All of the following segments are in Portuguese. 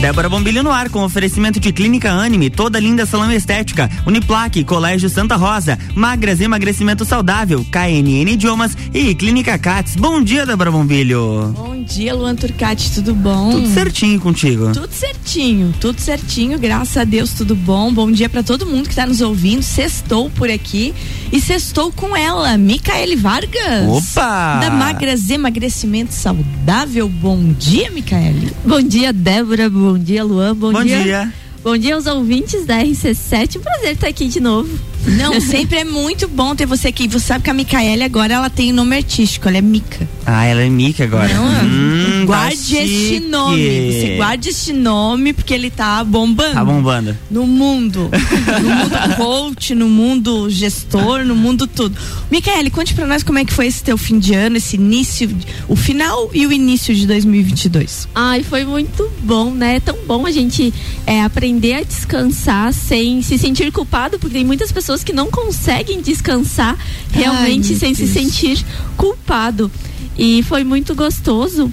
Débora Bombilho no ar com oferecimento de Clínica Anime, toda linda salão estética, Uniplaque, Colégio Santa Rosa, Magras Emagrecimento Saudável, KNN Idiomas e Clínica Cats. Bom dia, Débora Bombilho. Bom dia, Luan Turcati, tudo bom? Tudo certinho contigo. Tudo certinho, tudo certinho, graças a Deus, tudo bom. Bom dia para todo mundo que está nos ouvindo. Sextou por aqui e sextou com ela, Micaele Vargas. Opa! Da Magras Emagrecimento Saudável. Bom dia, Micaele. Bom dia, Débora. Bom dia, Luan. Bom, Bom dia. dia. Bom dia aos ouvintes da RC7. Um prazer estar aqui de novo. Não, sempre é muito bom ter você aqui. Você sabe que a Micaele agora ela tem nome artístico, ela é Mica. Ah, ela é Mica agora. Não, Hum, tá guarde este chique. nome. Você guarde este nome porque ele tá bombando. Tá bombando. No mundo. No mundo coach, no mundo gestor, no mundo tudo. Micaele, conte pra nós como é que foi esse teu fim de ano, esse início, o final e o início de 2022. Ai, foi muito bom, né? É tão bom a gente é, aprender a descansar sem se sentir culpado, porque tem muitas pessoas que não conseguem descansar realmente meu sem se Deus. sentir culpado. E foi muito gostoso,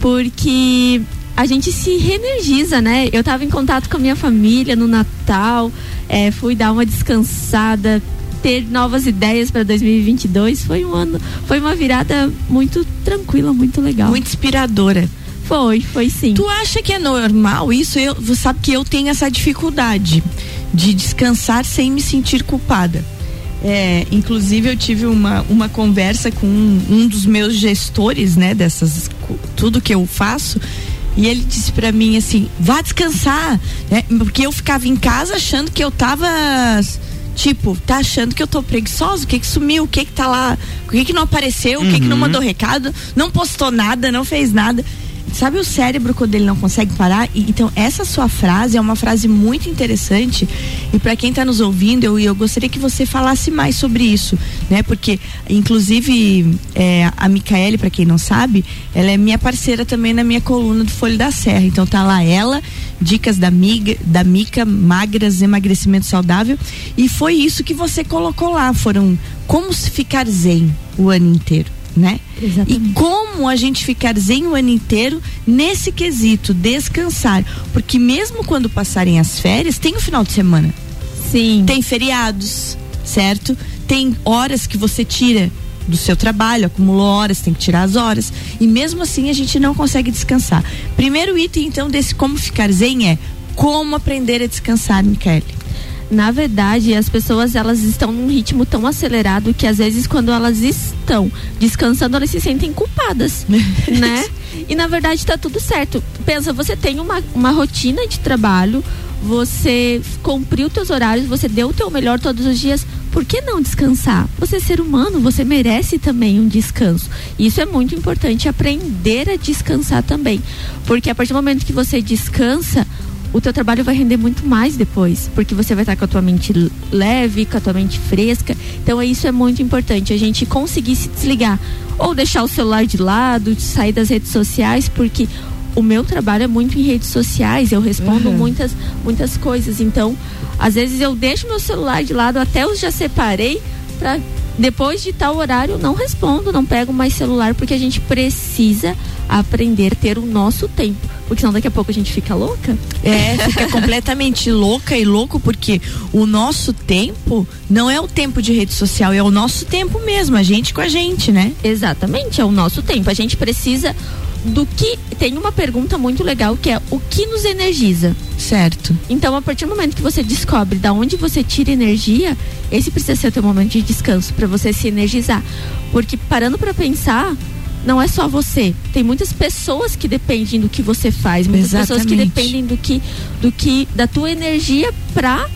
porque a gente se reenergiza, né? Eu tava em contato com a minha família no Natal, é, fui dar uma descansada, ter novas ideias para 2022. Foi um ano, foi uma virada muito tranquila, muito legal. Muito inspiradora. Foi, foi sim. Tu acha que é normal isso? Eu, você sabe que eu tenho essa dificuldade de descansar sem me sentir culpada. É, inclusive eu tive uma, uma conversa com um, um dos meus gestores, né, dessas tudo que eu faço, e ele disse pra mim assim: "Vá descansar", né? Porque eu ficava em casa achando que eu tava tipo, tá achando que eu tô preguiçosa, o que que sumiu, o que que tá lá, o que que não apareceu, o que que não mandou recado, não postou nada, não fez nada. Sabe o cérebro quando ele não consegue parar? E, então, essa sua frase é uma frase muito interessante. E para quem está nos ouvindo, eu, eu gostaria que você falasse mais sobre isso, né? Porque, inclusive, é, a Micaele, para quem não sabe, ela é minha parceira também na minha coluna do Folho da Serra. Então tá lá ela, dicas da miga, da Mica, magras, emagrecimento saudável. E foi isso que você colocou lá. Foram como se ficar zen o ano inteiro, né? Exatamente. E como a gente ficar zen o ano inteiro nesse quesito, descansar. Porque mesmo quando passarem as férias, tem o final de semana. Sim. Tem feriados, certo? Tem horas que você tira do seu trabalho, acumulou horas, tem que tirar as horas. E mesmo assim a gente não consegue descansar. Primeiro item, então, desse como ficar zen é como aprender a descansar, Michele. Na verdade, as pessoas elas estão num ritmo tão acelerado que às vezes quando elas estão descansando, elas se sentem culpadas, né? E na verdade tá tudo certo. Pensa, você tem uma, uma rotina de trabalho, você cumpriu teus horários, você deu o teu melhor todos os dias. Por que não descansar? Você é ser humano, você merece também um descanso. Isso é muito importante aprender a descansar também, porque a partir do momento que você descansa, o teu trabalho vai render muito mais depois, porque você vai estar com a tua mente leve, com a tua mente fresca. Então isso é muito importante, a gente conseguir se desligar ou deixar o celular de lado, sair das redes sociais, porque o meu trabalho é muito em redes sociais, eu respondo Uhum. muitas muitas coisas. Então, às vezes eu deixo meu celular de lado, até eu já separei para depois de tal horário não respondo, não pego mais celular, porque a gente precisa aprender a ter o nosso tempo, porque senão daqui a pouco a gente fica louca. É, fica completamente louca e louco porque o nosso tempo não é o tempo de rede social, é o nosso tempo mesmo, a gente com a gente, né? Exatamente, é o nosso tempo. A gente precisa do que. Tem uma pergunta muito legal que é o que nos energiza. Certo. Então, a partir do momento que você descobre da onde você tira energia, esse precisa ser o teu momento de descanso para você se energizar. Porque parando para pensar, não é só você. Tem muitas pessoas que dependem do que você faz, muitas pessoas que Exatamente. dependem do que do que da tua energia para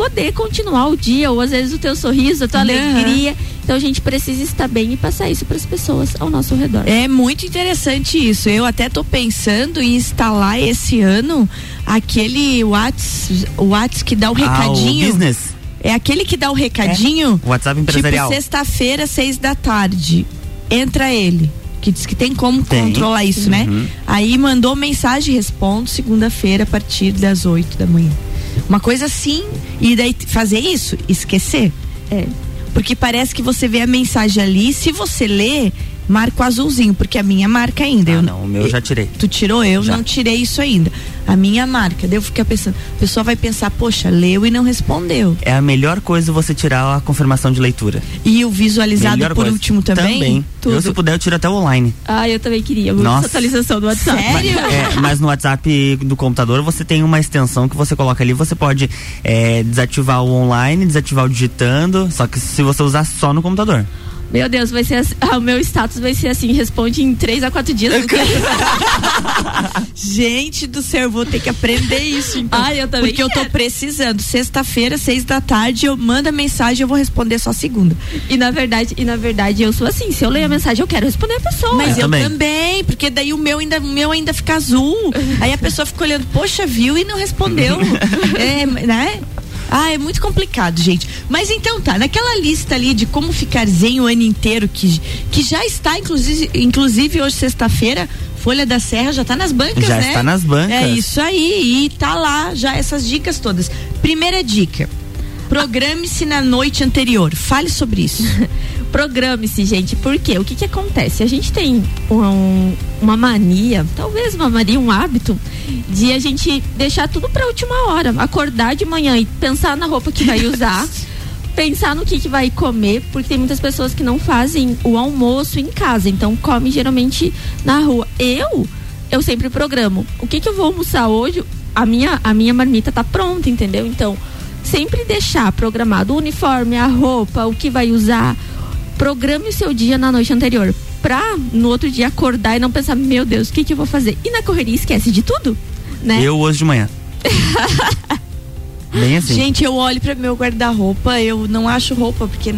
poder continuar o dia ou às vezes o teu sorriso, a tua Aham. alegria. Então a gente precisa estar bem e passar isso para as pessoas ao nosso redor. É muito interessante isso. Eu até tô pensando em instalar esse ano aquele Whats, Whats que dá o Ah, o recadinho. business. é aquele que dá o recadinho. WhatsApp empresarial. Tipo, sexta-feira, seis da tarde. Entra ele. Que diz que tem como Tem. controlar isso, né? Uhum. Aí mandou mensagem, respondo segunda-feira a partir das oito da manhã. Uma coisa assim, e daí fazer isso, esquecer. É. Porque parece que você vê a mensagem ali, se você lê, marco azulzinho, porque a minha marca ainda. Ah, eu, não, o meu eu já tirei. Tu tirou? Eu já. não tirei isso ainda. A minha marca. Daí eu ficar pensando, a pessoa vai pensar, poxa, leu e não respondeu. É a melhor coisa você tirar a confirmação de leitura. E o visualizado melhor por coisa. último também? Também. Tudo. Eu, se puder, eu tiro até o online. Ah, eu também queria. Nossa. atualização do WhatsApp. Sério? É, mas no WhatsApp do computador você tem uma extensão que você coloca ali, você pode é, desativar o online, desativar o digitando, só que se você usar só no computador. Meu Deus, vai ser assim, ah, o meu status vai ser assim, responde em três a quatro dias. Gente do céu, eu vou ter que aprender isso então. Ah, eu também Porque eu tô quero. precisando. Sexta-feira, seis da tarde, eu mando a mensagem eu vou responder só segunda. e na verdade, e na verdade eu sou assim, se eu leio a mensagem, eu quero responder a pessoa. Mas eu eu também. também. porque daí o meu ainda, o meu ainda fica azul. Aí a pessoa fica olhando, poxa, viu e não respondeu. é, né? Ah, é muito complicado, gente. Mas então tá, naquela lista ali de como ficar zen o ano inteiro, que, que já está, inclusive, inclusive hoje, sexta-feira, Folha da Serra já tá nas bancas, Já né? está nas bancas. É isso aí, e tá lá já essas dicas todas. Primeira dica. Programe-se na noite anterior. Fale sobre isso. Programe-se, gente, porque o que que acontece? A gente tem um- uma mania, talvez uma mania, um hábito, de a gente deixar tudo pra última hora. Acordar de manhã e pensar na roupa que vai usar. Pensar no que, que vai comer, porque tem muitas pessoas que não fazem o almoço em casa, então come geralmente na rua. Eu, eu sempre programo. O que, que eu vou almoçar hoje? A minha, a minha marmita tá pronta, entendeu? Então, sempre deixar programado o uniforme, a roupa, o que vai usar. Programe o seu dia na noite anterior. Pra no outro dia acordar e não pensar, meu Deus, o que, que eu vou fazer? E na correria esquece de tudo, né? Eu hoje de manhã. Bem assim. Gente, eu olho para meu guarda-roupa, eu não acho roupa, porque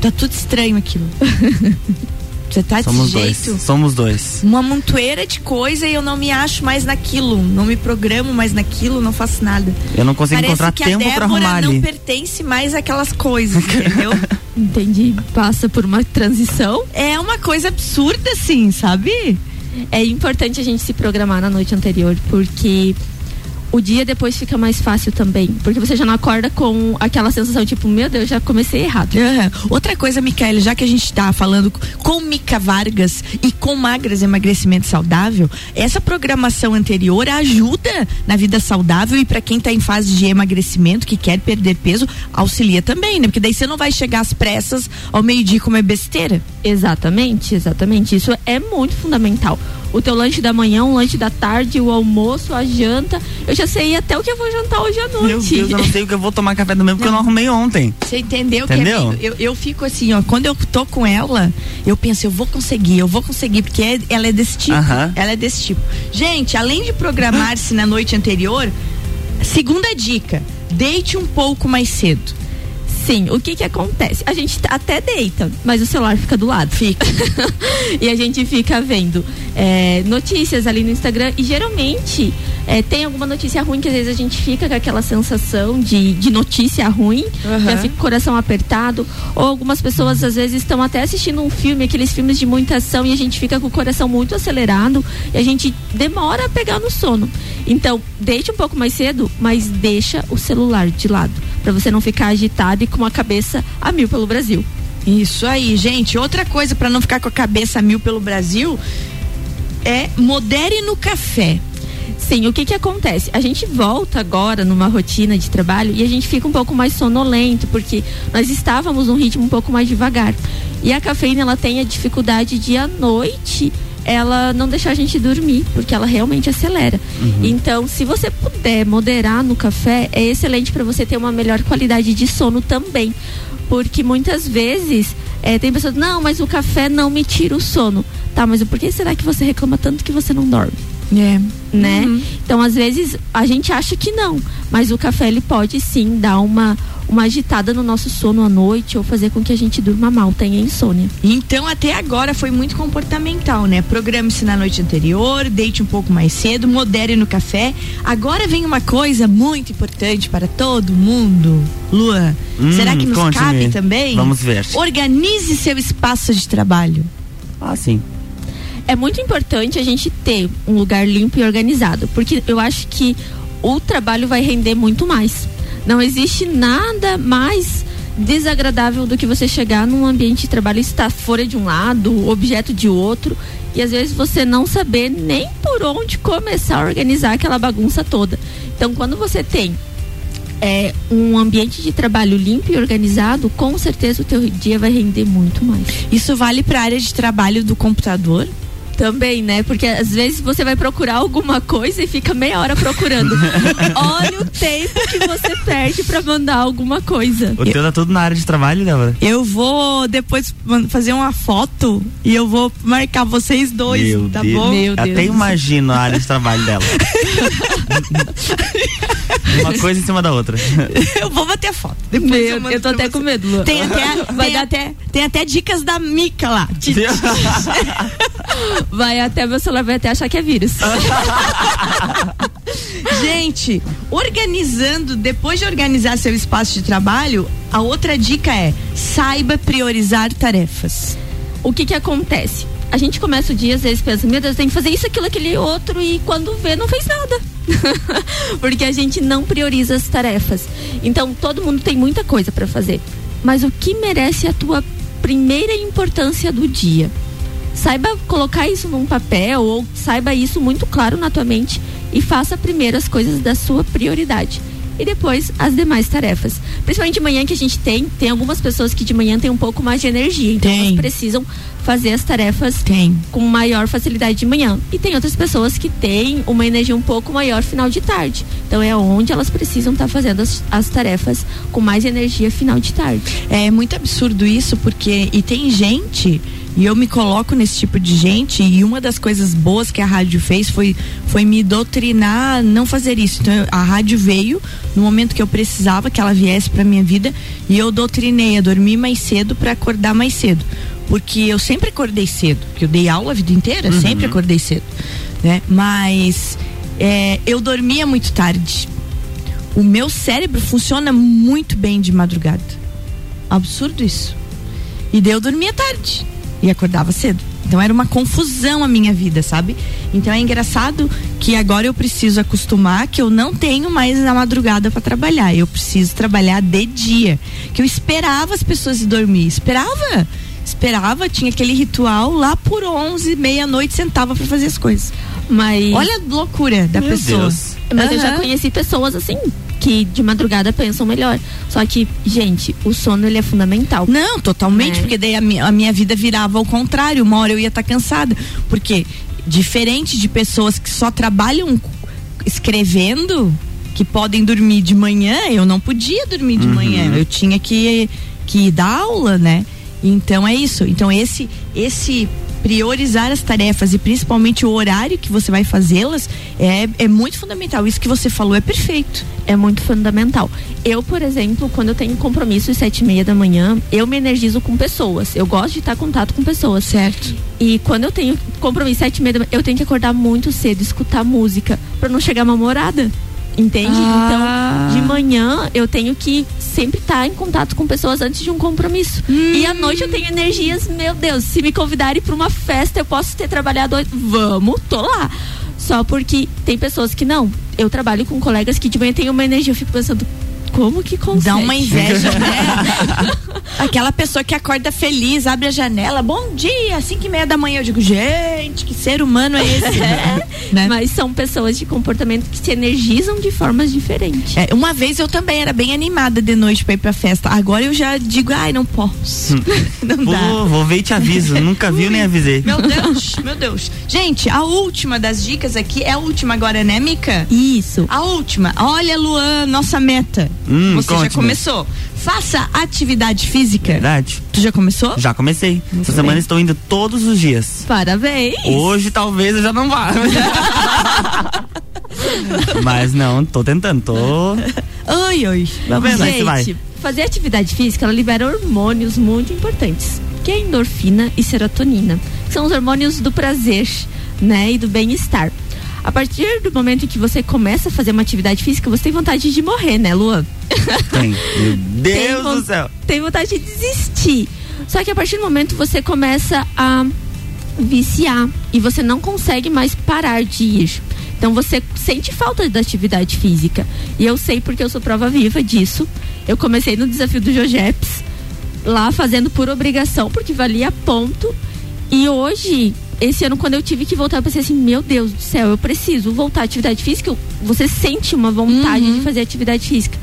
tá tudo estranho aquilo. Você tá Somos desse dois. jeito? Somos dois. Uma montoeira de coisa e eu não me acho mais naquilo. Não me programo mais naquilo, não faço nada. Eu não consigo Parece encontrar que a tempo Débora arrumar não ali. pertence mais àquelas coisas, entendeu? Entendi. Passa por uma transição. é uma coisa absurda, assim, sabe? É importante a gente se programar na noite anterior, porque o dia depois fica mais fácil também. Porque você já não acorda com aquela sensação, tipo, meu Deus, já comecei errado. Aham. Outra coisa, Micaela, já que a gente tá falando com Mica Vargas e com Magras Emagrecimento Saudável, essa programação anterior ajuda na vida saudável e para quem tá em fase de emagrecimento, que quer perder peso, auxilia também, né? Porque daí você não vai chegar às pressas ao meio-dia e comer besteira. Exatamente, exatamente. Isso é muito fundamental. O teu lanche da manhã, o lanche da tarde, o almoço, a janta. Eu já sei até o que eu vou jantar hoje à noite. Meu Deus, eu não sei o que eu vou tomar café da manhã porque eu não arrumei ontem. Você entendeu? Entendeu? Que é eu, eu fico assim, ó, quando eu tô com ela, eu penso, eu vou conseguir, eu vou conseguir, porque é- ela é desse tipo. Aham. Ela é desse tipo. Gente, além de programar-se na noite anterior, segunda dica, deite um pouco mais cedo. Sim, o que que acontece? A gente até deita, mas o celular fica do lado. Fica. e a gente fica vendo é, notícias ali no Instagram e geralmente é, tem alguma notícia ruim que às vezes a gente fica com aquela sensação de, de notícia ruim, Aham. já fica com o coração apertado. Ou algumas pessoas às vezes estão até assistindo um filme, aqueles filmes de muita ação, e a gente fica com o coração muito acelerado e a gente demora a pegar no sono. Então, deite um pouco mais cedo, mas deixa o celular de lado, para você não ficar agitado e com a cabeça a mil pelo Brasil. Isso aí, gente. Outra coisa para não ficar com a cabeça a mil pelo Brasil é modere no café. Sim, o que que acontece? A gente volta agora numa rotina de trabalho e a gente fica um pouco mais sonolento, porque nós estávamos num ritmo um pouco mais devagar. E a cafeína, ela tem a dificuldade de à noite ela não deixar a gente dormir, porque ela realmente acelera. Então, se você puder moderar no café, é excelente para você ter uma melhor qualidade de sono também. Porque muitas vezes é, tem pessoas, não, mas o café não me tira o sono. Tá, mas por que será que você reclama tanto que você não dorme? É. né? Uhum. Então, às vezes, a gente acha que não, mas o café ele pode sim dar uma, uma agitada no nosso sono à noite ou fazer com que a gente durma mal, tenha insônia. Então, até agora foi muito comportamental, né? Programe-se na noite anterior, deite um pouco mais cedo, modere no café. Agora vem uma coisa muito importante para todo mundo. Lua, Hum, será que nos cabe também? Vamos ver. Organize seu espaço de trabalho. Ah, sim. É muito importante a gente ter um lugar limpo e organizado, porque eu acho que o trabalho vai render muito mais. Não existe nada mais desagradável do que você chegar num ambiente de trabalho e estar fora de um lado, objeto de outro, e às vezes você não saber nem por onde começar a organizar aquela bagunça toda. Então, quando você tem é, um ambiente de trabalho limpo e organizado, com certeza o teu dia vai render muito mais. Isso vale para a área de trabalho do computador? Também, né? Porque às vezes você vai procurar alguma coisa e fica meia hora procurando. Olha o tempo que você perde para mandar alguma coisa. O teu tá tudo na área de trabalho, Débora? Eu vou depois fazer uma foto e eu vou marcar vocês dois, Meu tá Deus. bom? Meu Deus. Até imagino a área de trabalho dela. Uma coisa em cima da outra. Eu vou bater a foto. Depois Meu, eu, eu tô até você. com medo, Lu. Tem até, Vai tem, até, tem até dicas da Mica lá. vai até meu celular vai até achar que é vírus. Gente, organizando, depois de organizar seu espaço de trabalho, a outra dica é saiba priorizar tarefas. O que que acontece? A gente começa o dia, às vezes pensa, meu Deus, tem que fazer isso, aquilo, aquele outro, e quando vê, não fez nada. Porque a gente não prioriza as tarefas. Então, todo mundo tem muita coisa para fazer. Mas o que merece a tua primeira importância do dia? Saiba colocar isso num papel ou saiba isso muito claro na tua mente e faça primeiro as coisas da sua prioridade e depois as demais tarefas. Principalmente de manhã que a gente tem, tem algumas pessoas que de manhã têm um pouco mais de energia, então tem. elas precisam fazer as tarefas tem. com maior facilidade de manhã. E tem outras pessoas que têm uma energia um pouco maior final de tarde. Então é onde elas precisam estar tá fazendo as, as tarefas com mais energia final de tarde. É muito absurdo isso, porque e tem gente e eu me coloco nesse tipo de gente e uma das coisas boas que a rádio fez foi, foi me doutrinar a não fazer isso. Então a rádio veio no momento que eu precisava que ela viesse para minha vida e eu doutrinei a dormir mais cedo para acordar mais cedo. Porque eu sempre acordei cedo, porque eu dei aula a vida inteira, uhum. sempre acordei cedo, né? Mas é, eu dormia muito tarde. O meu cérebro funciona muito bem de madrugada. Absurdo isso. E daí eu dormia tarde e acordava cedo. Então era uma confusão a minha vida, sabe? Então é engraçado que agora eu preciso acostumar que eu não tenho mais a madrugada para trabalhar. Eu preciso trabalhar de dia. Que eu esperava as pessoas ir dormir. Esperava. Esperava, tinha aquele ritual lá por 11, meia-noite, sentava para fazer as coisas. Mas. Olha a loucura da Meu pessoa. Deus. Mas uhum. eu já conheci pessoas assim, que de madrugada pensam melhor. Só que, gente, o sono ele é fundamental. Não, totalmente, é. porque daí a minha, a minha, vida virava ao contrário. Uma hora eu ia estar tá cansada. Porque, diferente de pessoas que só trabalham escrevendo, que podem dormir de manhã, eu não podia dormir de uhum. manhã. Eu tinha que, que dar aula, né? Então é isso. Então esse esse priorizar as tarefas e principalmente o horário que você vai fazê-las é, é muito fundamental. Isso que você falou é perfeito. É muito fundamental. Eu, por exemplo, quando eu tenho compromisso às sete e meia da manhã, eu me energizo com pessoas. Eu gosto de estar em contato com pessoas. Certo. E quando eu tenho compromisso às sete e meia da manhã, eu tenho que acordar muito cedo, escutar música, para não chegar mal-humorada. Entende? Ah. Então, de manhã eu tenho que sempre estar tá em contato com pessoas antes de um compromisso. Hum. E à noite eu tenho energias, meu Deus, se me convidarem para uma festa, eu posso ter trabalhado. Vamos, tô lá. Só porque tem pessoas que não. Eu trabalho com colegas que de manhã tem uma energia, eu fico pensando, como que consegue? Dá uma inveja, né? Aquela pessoa que acorda feliz, abre a janela, bom dia, cinco e meia da manhã. Eu digo, gente, que ser humano é esse? é, né? Mas são pessoas de comportamento que se energizam de formas diferentes. É, uma vez eu também era bem animada de noite pra ir pra festa. Agora eu já digo, ai, não posso. Hum. não vou, dá. Vou ver e te aviso. Nunca viu nem avisei. Meu Deus, meu Deus. Gente, a última das dicas aqui é a última agora, né, Mica? Isso. A última. Olha, Luan, nossa meta. Hum, Você já começou. Faça atividade física. Verdade. Tu já começou? Já comecei. Muito Essa bem. semana estou indo todos os dias. Parabéns. Hoje talvez eu já não vá. Mas não, tô tentando, tô. Oi, oi. Vamos ver vai. Fazer atividade física, ela libera hormônios muito importantes, que é endorfina e serotonina, que são os hormônios do prazer, né, e do bem-estar. A partir do momento em que você começa a fazer uma atividade física, você tem vontade de morrer, né, Luan? Tem. Meu Deus tem, do céu. Tem vontade de desistir. Só que a partir do momento você começa a viciar e você não consegue mais parar de ir. Então você sente falta da atividade física. E eu sei porque eu sou prova viva disso. Eu comecei no desafio do Jojeps, lá fazendo por obrigação, porque valia ponto. E hoje, esse ano, quando eu tive que voltar, eu pensei assim: meu Deus do céu, eu preciso voltar à atividade física. Você sente uma vontade uhum. de fazer atividade física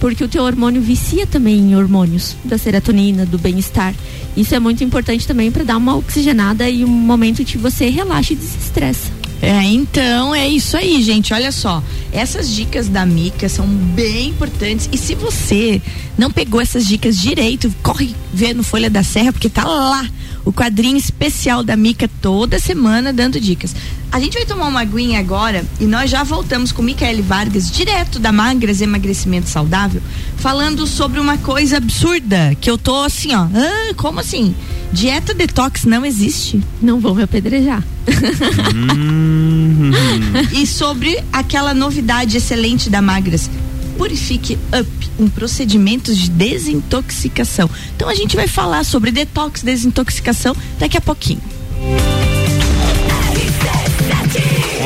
porque o teu hormônio vicia também em hormônios da serotonina, do bem-estar. Isso é muito importante também para dar uma oxigenada e um momento que você relaxa e desestressa. É, então é isso aí, gente. Olha só, essas dicas da Mica são bem importantes. E se você não pegou essas dicas direito, corre ver no Folha da Serra, porque tá lá o quadrinho especial da Mica toda semana dando dicas. A gente vai tomar uma aguinha agora e nós já voltamos com Micaele Vargas, direto da Magras Emagrecimento Saudável, falando sobre uma coisa absurda que eu tô assim, ó. Ah, como assim? Dieta detox não existe? Não vou me apedrejar. Hum. e sobre aquela novidade excelente da Magras, Purifique Up, um procedimento de desintoxicação. Então a gente vai falar sobre detox, desintoxicação daqui a pouquinho.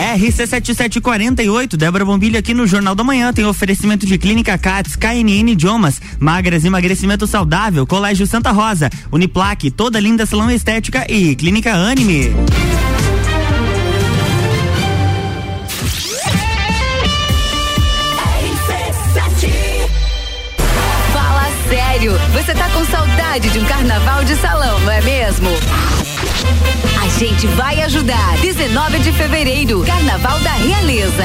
RC7748, Débora Bombilho aqui no Jornal da Manhã tem oferecimento de Clínica Cats, KNN Idiomas, Magras Emagrecimento Saudável, Colégio Santa Rosa, Uniplaque, Toda Linda Salão Estética e Clínica Anime. sério, você tá com saudade de um carnaval de salão, não é mesmo? Gente vai ajudar. 19 de fevereiro, Carnaval da Realeza.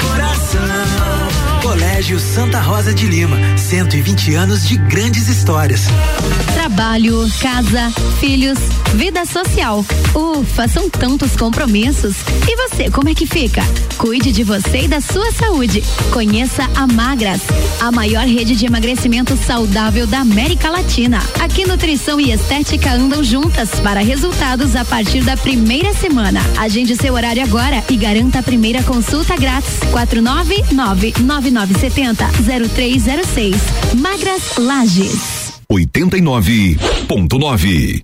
Colégio Santa Rosa de Lima, 120 anos de grandes histórias. Trabalho, casa, filhos, vida social. Ufa, são tantos compromissos. E você, como é que fica? Cuide de você e da sua saúde. Conheça a Magras, a maior rede de emagrecimento saudável da América Latina. Aqui nutrição e estética andam juntas para resultados a partir da primeira semana. Agende seu horário agora e garanta a primeira consulta grátis. 499 9970 0306. Magras Lages. 89.9.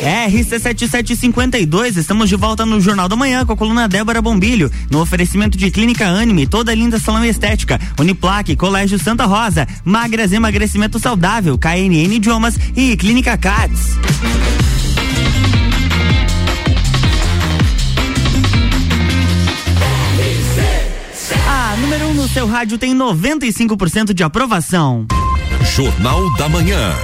RC7752, estamos de volta no Jornal da Manhã com a coluna Débora Bombilho, no oferecimento de Clínica Anime, toda linda salão estética, Uniplaque, Colégio Santa Rosa, Magras Emagrecimento Saudável, KNN Idiomas e Clínica Cats. A número 1 um no seu rádio tem 95% de aprovação. Jornal da Manhã.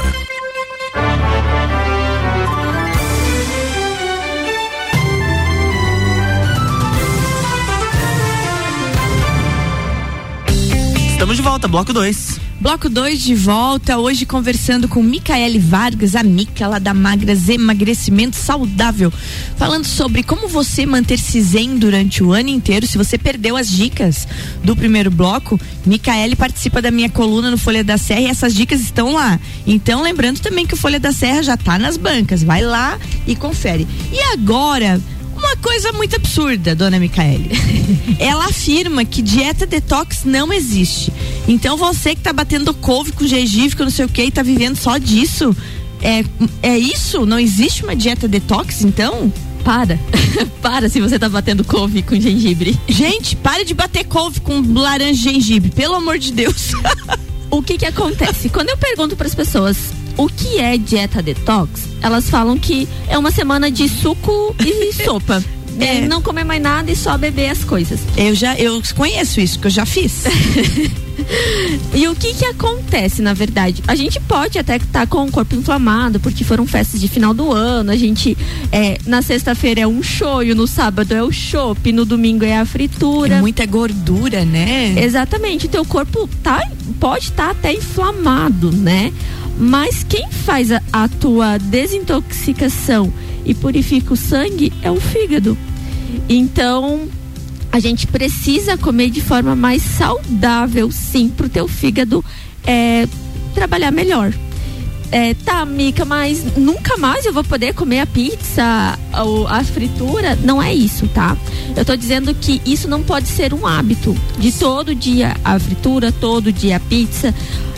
Estamos de volta, bloco 2. Bloco 2 de volta, hoje conversando com Micaele Vargas, a Mica lá da Magras Emagrecimento Saudável, falando sobre como você manter-se zen durante o ano inteiro. Se você perdeu as dicas do primeiro bloco, Micaele participa da minha coluna no Folha da Serra e essas dicas estão lá. Então, lembrando também que o Folha da Serra já está nas bancas, vai lá e confere. E agora, uma coisa muito absurda, dona Micaele. Ela afirma que dieta detox não existe. Então você que tá batendo couve com gengibre, com não sei o que, e tá vivendo só disso, é, é isso? Não existe uma dieta detox, então? Para. para se você tá batendo couve com gengibre. Gente, pare de bater couve com laranja e gengibre, pelo amor de Deus. o que que acontece? Quando eu pergunto para as pessoas o que é dieta detox, elas falam que é uma semana de suco e sopa. É. é. não comer mais nada e só beber as coisas. Eu já eu conheço isso, que eu já fiz. e o que que acontece, na verdade? A gente pode até estar tá com o corpo inflamado, porque foram festas de final do ano, a gente, é, na sexta-feira é um shoyu, no sábado é o chopp, no domingo é a fritura. É muita gordura, né? Exatamente, o teu corpo tá, pode estar tá até inflamado, né? Mas quem faz a, a tua desintoxicação e purifica o sangue é o fígado. Então, a gente precisa comer de forma mais saudável, sim, para o teu fígado é, trabalhar melhor. É, tá, Mica, mas nunca mais eu vou poder comer a pizza, ou a fritura. Não é isso, tá? Eu tô dizendo que isso não pode ser um hábito de todo dia a fritura, todo dia a pizza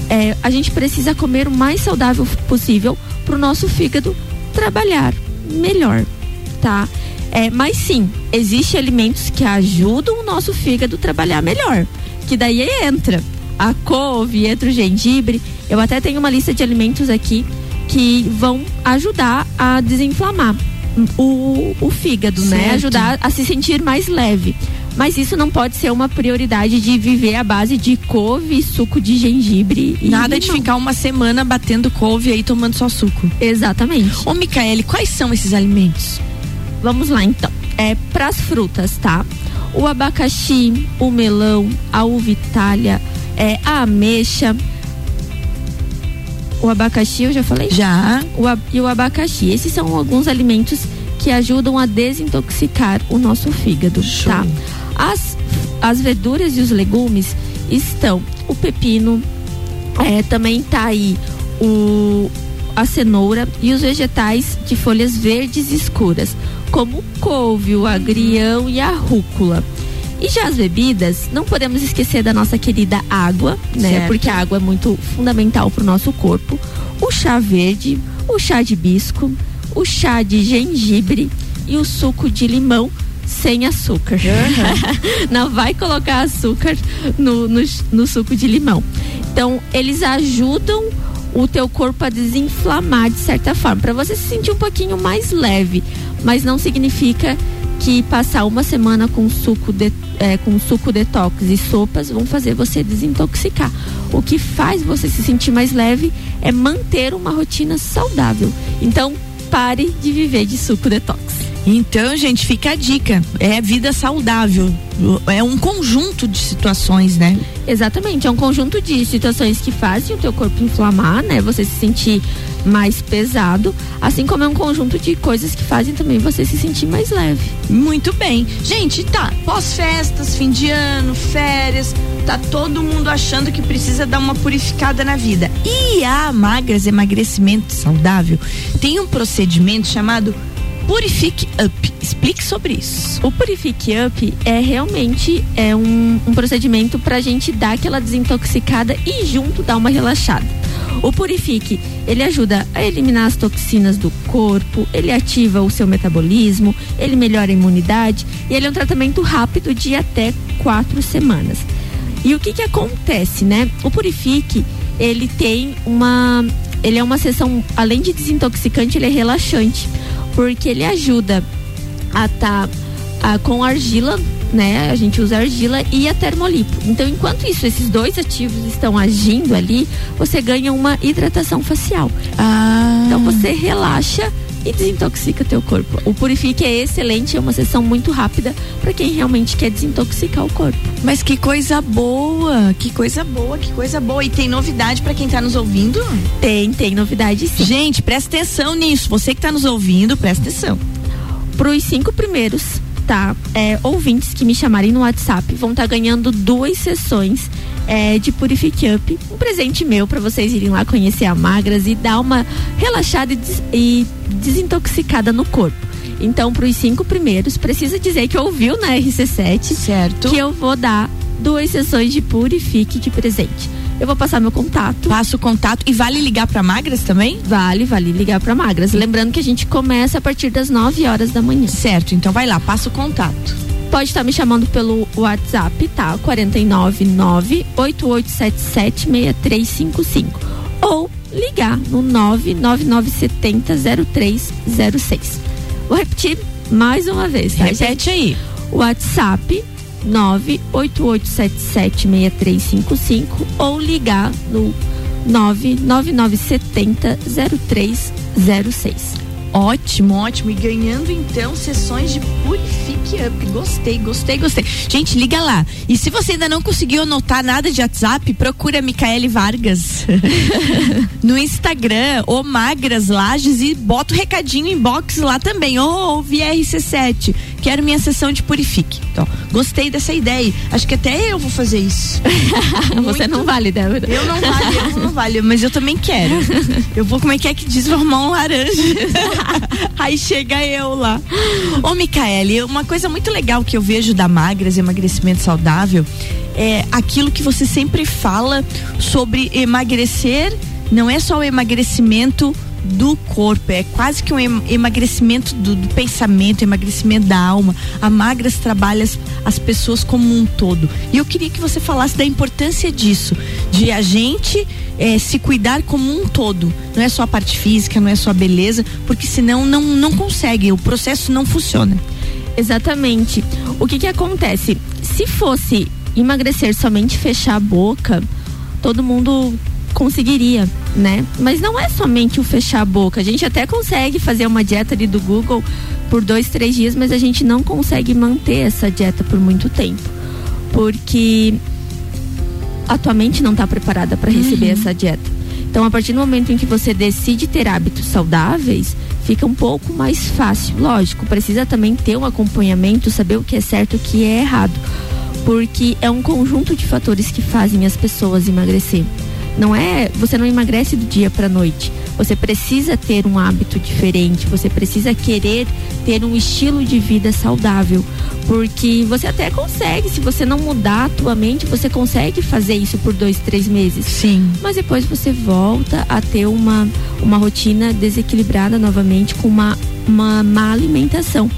é, a gente precisa comer o mais saudável possível para o nosso fígado trabalhar melhor, tá? É, mas sim, existem alimentos que ajudam o nosso fígado a trabalhar melhor. Que daí entra a couve, entra o gengibre. Eu até tenho uma lista de alimentos aqui que vão ajudar a desinflamar o, o fígado, né? certo. né? Ajudar a se sentir mais leve. Mas isso não pode ser uma prioridade de viver à base de couve, suco de gengibre. Nada de ficar uma semana batendo couve aí tomando só suco. Exatamente. Ô, Micaele, quais são esses alimentos? Vamos lá então. É pras frutas, tá? O abacaxi, o melão, a uva itália, é, a ameixa. O abacaxi, eu já falei? Já. O, e o abacaxi. Esses são alguns alimentos que ajudam a desintoxicar o nosso fígado, Show. tá? As, as verduras e os legumes estão o pepino, é, também tá aí o, a cenoura e os vegetais de folhas verdes escuras, como o couve, o agrião e a rúcula. E já as bebidas, não podemos esquecer da nossa querida água, né? Certo. Porque a água é muito fundamental para o nosso corpo. O chá verde, o chá de bisco, o chá de gengibre e o suco de limão sem açúcar. Uhum. Não vai colocar açúcar no, no, no suco de limão. Então, eles ajudam o teu corpo a desinflamar de certa forma, para você se sentir um pouquinho mais leve, mas não significa que passar uma semana com suco de, é, com suco detox e sopas vão fazer você desintoxicar. O que faz você se sentir mais leve é manter uma rotina saudável. Então, pare de viver de suco detox. Então, gente, fica a dica. É vida saudável. É um conjunto de situações, né? Exatamente. É um conjunto de situações que fazem o teu corpo inflamar, né? Você se sentir mais pesado, assim como é um conjunto de coisas que fazem também você se sentir mais leve. Muito bem. Gente, tá, pós-festas, fim de ano, férias, tá todo mundo achando que precisa dar uma purificada na vida. E a Magras Emagrecimento Saudável tem um procedimento chamado Purifique Up. Explique sobre isso. O Purifique Up é realmente é um, um procedimento para a gente dar aquela desintoxicada e junto dar uma relaxada. O Purifique, ele ajuda a eliminar as toxinas do corpo, ele ativa o seu metabolismo, ele melhora a imunidade e ele é um tratamento rápido de até quatro semanas. E o que que acontece, né? O Purifique, ele tem uma, ele é uma sessão, além de desintoxicante, ele é relaxante porque ele ajuda a estar tá, com argila, né? A gente usa argila e a termolipo. Então, enquanto isso, esses dois ativos estão agindo ali, você ganha uma hidratação facial. Ah. Então você relaxa e desintoxica teu corpo. O Purifique é excelente, é uma sessão muito rápida para quem realmente quer desintoxicar o corpo. Mas que coisa boa, que coisa boa, que coisa boa. E tem novidade para quem tá nos ouvindo? Tem, tem novidade sim. Gente, presta atenção nisso. Você que tá nos ouvindo, presta atenção. Para os cinco primeiros, tá? É, ouvintes que me chamarem no WhatsApp vão estar tá ganhando duas sessões é, de Purific Up. Um presente meu para vocês irem lá conhecer a Magras e dar uma relaxada e, des e desintoxicada no corpo. Então, para os cinco primeiros, precisa dizer que ouviu na RC7. Certo. Que eu vou dar duas sessões de Purifique de presente. Eu vou passar meu contato. Passa o contato. E vale ligar para Magras também? Vale, vale ligar para Magras. Lembrando que a gente começa a partir das 9 horas da manhã. Certo, então vai lá, passa o contato. Pode estar me chamando pelo WhatsApp, tá? 499 8877 6355 ou ligar no 99970 0306. Vou repetir mais uma vez, tá? Repete gente? aí. WhatsApp 988776355 ou ligar no 99970 0306. Ótimo, ótimo. E ganhando então sessões de Purifique Up. Gostei, gostei, gostei. Gente, liga lá. E se você ainda não conseguiu anotar nada de WhatsApp, procura Micaele Vargas no Instagram, ou Magras Lages e bota o recadinho inbox lá também. Ô, oh, VR7, quero minha sessão de Purifique. Então, gostei dessa ideia. Acho que até eu vou fazer isso. você não vale, Débora. Eu não vale, eu não vale, mas eu também quero. Eu vou, como é que é que diz, formar um laranja. Aí chega eu lá. Ô, Micaele, uma coisa muito legal que eu vejo da Magras, emagrecimento saudável, é aquilo que você sempre fala sobre emagrecer, não é só o emagrecimento do corpo, é quase que um emagrecimento do, do, pensamento, emagrecimento da alma. A Magras trabalha as, as, pessoas como um todo. E eu queria que você falasse da importância disso, de a gente é, se cuidar como um todo. Não é só a parte física, não é só a beleza, porque senão não, não consegue, o processo não funciona. Exatamente. O que que acontece? Se fosse emagrecer somente fechar a boca, todo mundo conseguiria, né? Mas não é somente o fechar a boca. A gente até consegue fazer uma dieta ali do Google por dois, três dias, mas a gente não consegue manter essa dieta por muito tempo. Porque a tua mente não está preparada para receber uhum. essa dieta. Então, a partir do momento em que você decide ter hábitos saudáveis, fica um pouco mais fácil. Lógico, precisa também ter um acompanhamento, saber o que é certo e o que é errado. Porque é um conjunto de fatores que fazem as pessoas emagrecer. Não é, você não emagrece do dia para noite. Você precisa ter um hábito diferente, você precisa querer ter um estilo de vida saudável, porque você até consegue, se você não mudar a tua mente, você consegue fazer isso por dois, três meses. Sim. Mas depois você volta a ter uma, uma rotina desequilibrada novamente com uma, uma má alimentação.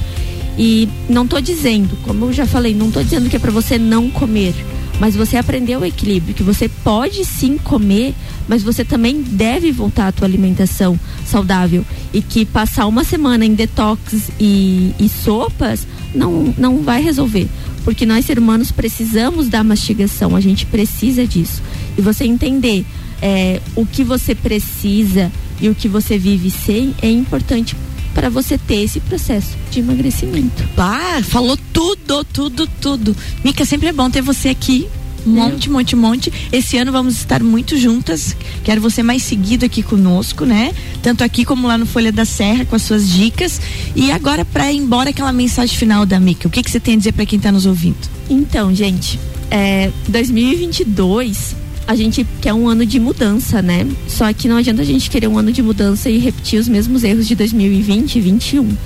E não estou dizendo, como eu já falei, não estou dizendo que é para você não comer mas você aprendeu o equilíbrio, que você pode sim comer, mas você também deve voltar à tua alimentação saudável. E que passar uma semana em detox e, e sopas não, não vai resolver, porque nós seres humanos precisamos da mastigação, a gente precisa disso. E você entender é, o que você precisa e o que você vive sem é importante para você ter esse processo de emagrecimento. Ah, falou tudo, tudo, tudo. Mica, sempre é bom ter você aqui. Monte, monte, monte. Esse ano vamos estar muito juntas. Quero você mais seguido aqui conosco, né? Tanto aqui como lá no Folha da Serra com as suas dicas. E agora para ir embora aquela mensagem final da Mica. O que que você tem a dizer para quem está nos ouvindo? Então, gente, é, 2022 a gente quer um ano de mudança, né? Só que não adianta a gente querer um ano de mudança e repetir os mesmos erros de 2020 e 2021.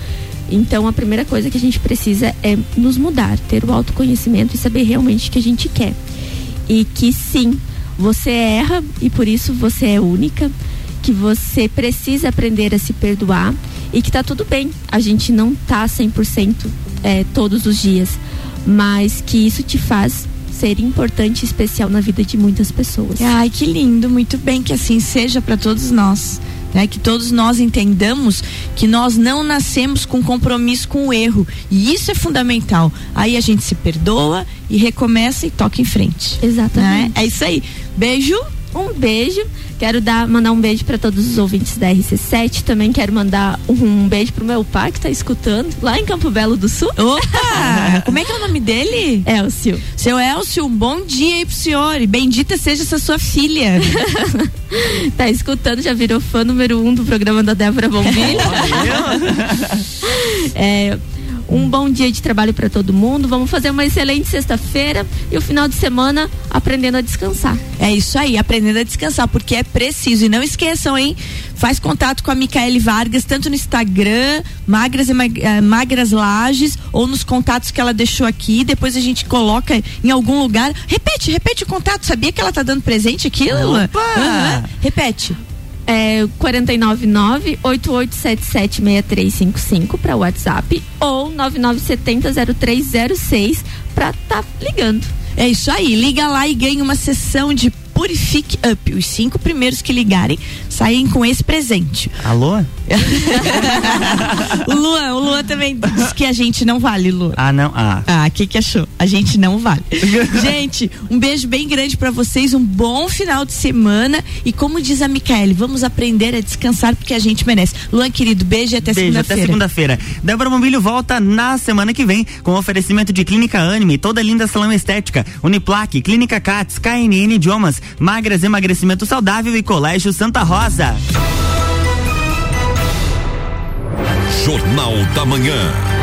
Então, a primeira coisa que a gente precisa é nos mudar, ter o autoconhecimento e saber realmente o que a gente quer. E que sim, você erra e por isso você é única, que você precisa aprender a se perdoar e que tá tudo bem. A gente não tá 100% é, todos os dias, mas que isso te faz ser importante e especial na vida de muitas pessoas. Ai, que lindo, muito bem que assim seja para todos nós. Né, que todos nós entendamos que nós não nascemos com compromisso com o erro. E isso é fundamental. Aí a gente se perdoa e recomeça e toca em frente. Exatamente. Né? É isso aí. Beijo um beijo. Quero dar, mandar um beijo para todos os ouvintes da RC7. Também quero mandar um, um beijo pro meu pai que tá escutando lá em Campo Belo do Sul. Opa! Como é que é o nome dele? Elcio. Seu Elcio, um bom dia aí pro senhor e bendita seja essa sua filha. tá escutando, já virou fã número um do programa da Débora Bombilho. é, um bom dia de trabalho para todo mundo. Vamos fazer uma excelente sexta-feira e o final de semana aprendendo a descansar. É isso aí, aprendendo a descansar, porque é preciso. E não esqueçam, hein? Faz contato com a Micaele Vargas, tanto no Instagram, Magras, e Mag uh, Magras Lages, ou nos contatos que ela deixou aqui. Depois a gente coloca em algum lugar. Repete, repete o contato. Sabia que ela tá dando presente aqui, Lula? Uhum. Repete é 499-8877-6355 para WhatsApp ou 9970-0306 para tá ligando. É isso aí, liga lá e ganha uma sessão de Purifique Up. Os cinco primeiros que ligarem saem com esse presente. Alô? o Luan, o Luan também disse que a gente não vale, Luan. Ah, não? Ah. Ah, o que que achou? A gente não vale. gente, um beijo bem grande para vocês, um bom final de semana e como diz a Micaele, vamos aprender a descansar porque a gente merece. Luan, querido, beijo e até segunda-feira. Beijo, até segunda-feira. Débora Bombilho volta na semana que vem com oferecimento de Clínica Anime, toda linda salão estética, Uniplaque, Clínica Cats, KNN Idiomas, Magras Emagrecimento Saudável e Colégio Santa Rosa. Jornal da Manhã.